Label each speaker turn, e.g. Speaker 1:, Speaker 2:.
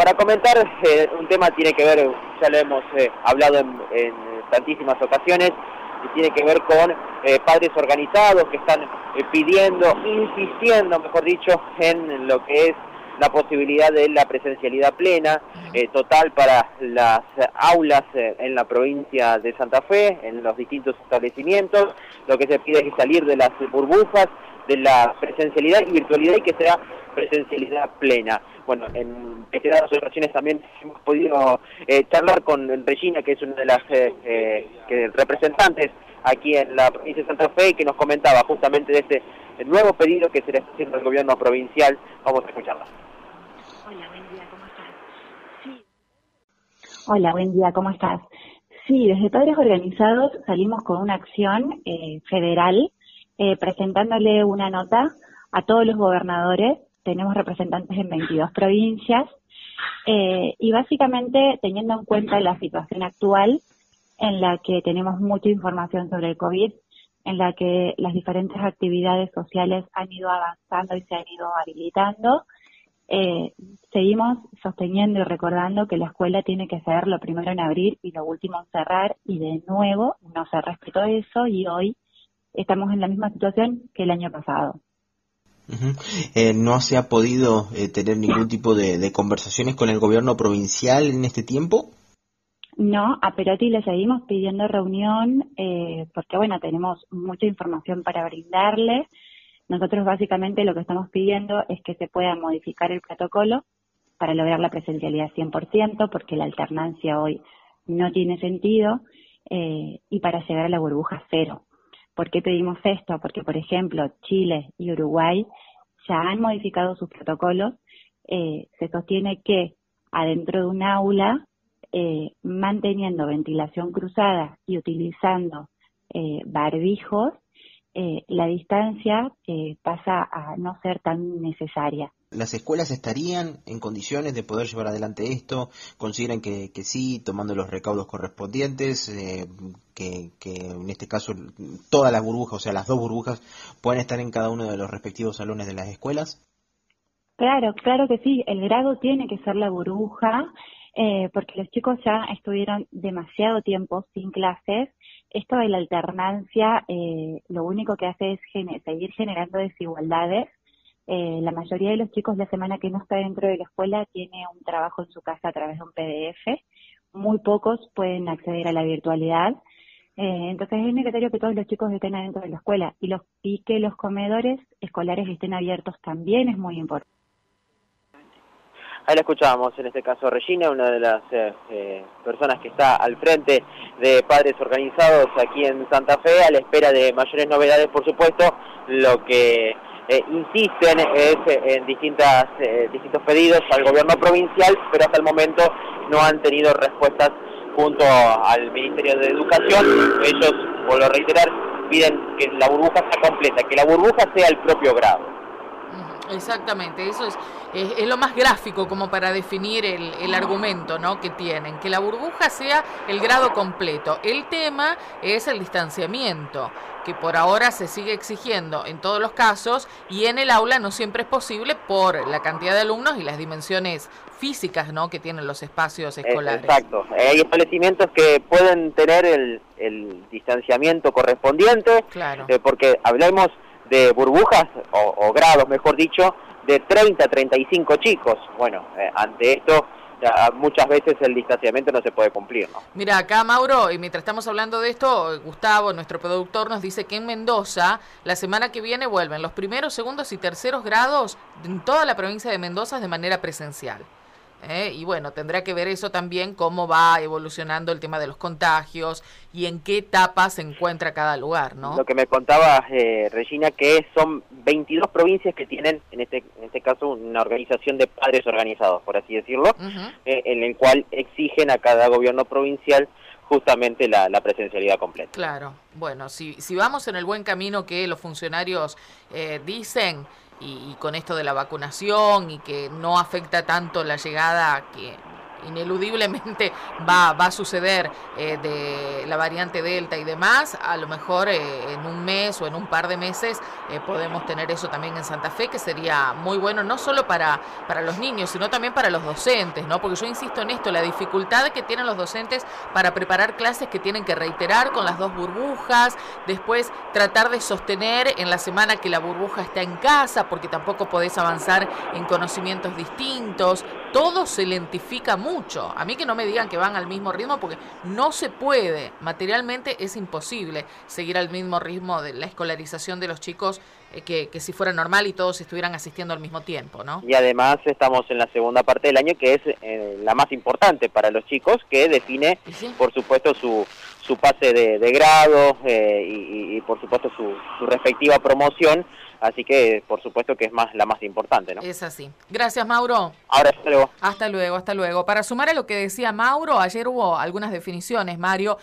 Speaker 1: para comentar un tema tiene que ver, ya lo hemos hablado en, tantísimas ocasiones, y tiene que ver con padres organizados que están pidiendo, insistiendo, mejor dicho, en lo que es la posibilidad de la presencialidad plena, eh, total para las aulas eh, en la provincia de Santa Fe, en los distintos establecimientos. Lo que se pide es salir de las burbujas, de la presencialidad y virtualidad y que sea presencialidad plena. Bueno, en reiteradas ocasiones también hemos podido eh, charlar con Regina, que es una de las representantes aquí en la provincia de Santa Fe, y que nos comentaba justamente de este nuevo pedido que se le está haciendo al gobierno provincial. Vamos a escucharla.
Speaker 2: Hola, buen día, ¿cómo estás? Sí. Hola, buen día, ¿cómo estás? Sí, desde Padres Organizados salimos con una acción eh, federal eh, presentándole una nota a todos los gobernadores. Tenemos representantes en 22 provincias eh, y básicamente teniendo en cuenta la situación actual en la que tenemos mucha información sobre el COVID, en la que las diferentes actividades sociales han ido avanzando y se han ido habilitando, eh, seguimos sosteniendo y recordando que la escuela tiene que ser lo primero en abrir y lo último en cerrar y de nuevo no se respetó eso y hoy estamos en la misma situación que el año pasado.
Speaker 3: Eh, ¿No se ha podido eh, tener ningún tipo de, conversaciones con el gobierno provincial en este tiempo?
Speaker 2: No, a Perotti le seguimos pidiendo reunión porque, bueno, tenemos mucha información para brindarle nosotros básicamente lo que estamos pidiendo es que se pueda modificar el protocolo para lograr la presencialidad 100%, porque la alternancia hoy no tiene sentido, eh, y para llegar a la burbuja cero. ¿Por qué pedimos esto? Porque, por ejemplo, Chile y Uruguay ya han modificado sus protocolos. Eh, se sostiene que adentro de un aula, eh, manteniendo ventilación cruzada y utilizando barbijos, eh, la distancia eh, pasa a no ser tan necesaria.
Speaker 3: ¿Las escuelas estarían en condiciones de poder llevar adelante esto? ¿Consideran que, que sí, tomando los recaudos correspondientes, eh, que, que, en este caso todas las burbujas, o sea, las dos burbujas, pueden estar en cada uno de los respectivos salones de las escuelas?
Speaker 2: Claro, claro que sí. El grado tiene que ser la burbuja. Eh, porque los chicos ya estuvieron demasiado tiempo sin clases. Esto de la alternancia eh, lo único que hace es seguir generando desigualdades. Eh, la mayoría de los chicos la semana que no está dentro de la escuela tiene un trabajo en su casa a través de un PDF. Muy pocos pueden acceder a la virtualidad. entonces es necesario que todos los chicos estén adentro de la escuela y, los, y que los comedores escolares estén abiertos también es muy importante.
Speaker 1: Ahí la escuchábamos, en este caso Regina, una de las eh, eh, personas que está al frente de Padres Organizados aquí en Santa Fe, a la espera de mayores novedades, por supuesto, lo que eh, insisten es en distintas, distintos pedidos al gobierno provincial, pero hasta el momento no han tenido respuestas junto al Ministerio de Educación. Ellos, vuelvo a reiterar, piden que la burbuja sea completa, que la burbuja sea el propio grado.
Speaker 4: Exactamente, eso es, es, lo más gráfico como para definir el, el, argumento ¿no? que tienen, que la burbuja sea el grado completo. El tema es el distanciamiento, que por ahora se sigue exigiendo en todos los casos y en el aula no siempre es posible por la cantidad de alumnos y las dimensiones físicas ¿no? que tienen los espacios eh, escolares.
Speaker 1: Exacto, hay establecimientos que pueden tener el, el distanciamiento correspondiente, claro. Eh, porque hablamos de burbujas, o, grados mejor dicho, de 30 a 35 chicos. Bueno, eh, ante esto muchas veces el distanciamiento no se puede cumplir. ¿no?
Speaker 4: Mira, acá Mauro, y mientras estamos hablando de esto, Gustavo, nuestro productor, nos dice que en Mendoza la semana que viene vuelven los primeros, segundos y terceros grados en toda la provincia de Mendoza de manera presencial. ¿Eh? Y bueno, tendrá que ver eso también, cómo va evolucionando el tema de los contagios y en qué etapa se encuentra cada lugar, ¿no?
Speaker 1: Lo que me contaba eh, Regina, que son 22 provincias que tienen, en este, en este caso, una organización de padres organizados, por así decirlo, eh, en el cual exigen a cada gobierno provincial justamente la, la, presencialidad completa.
Speaker 4: Claro, bueno, si, si vamos en el buen camino que los funcionarios dicen, y, con esto de la vacunación y que no afecta tanto la llegada que ineludiblemente va, va a suceder eh, de la variante Delta y demás, a lo mejor eh, en un mes o en un par de meses eh, podemos tener eso también en Santa Fe, que sería muy bueno, no solo para, para los niños, sino también para los docentes, ¿no? Porque yo insisto en esto, la dificultad que tienen los docentes para preparar clases que tienen que reiterar con las dos burbujas, después tratar de sostener en la semana que la burbuja está en casa, porque tampoco podés avanzar en conocimientos distintos, todo se lentifica mucho. A mí que no me digan que van al mismo ritmo porque no se puede, materialmente es imposible seguir al mismo ritmo de la escolarización de los chicos eh, que, que, si fuera normal y todos estuvieran asistiendo al mismo tiempo, ¿no?
Speaker 1: Y además estamos en la segunda parte del año que es eh, la más importante para los chicos, que define, por supuesto, su, su pase de, de grado eh, y, y, por supuesto, su, su respectiva promoción Así que, por supuesto que es más la más importante, ¿no?
Speaker 4: Es así. Gracias, Mauro.
Speaker 1: Ahora, hasta luego.
Speaker 4: Hasta luego, hasta luego. Para sumar a lo que decía Mauro, ayer hubo algunas definiciones, Mario,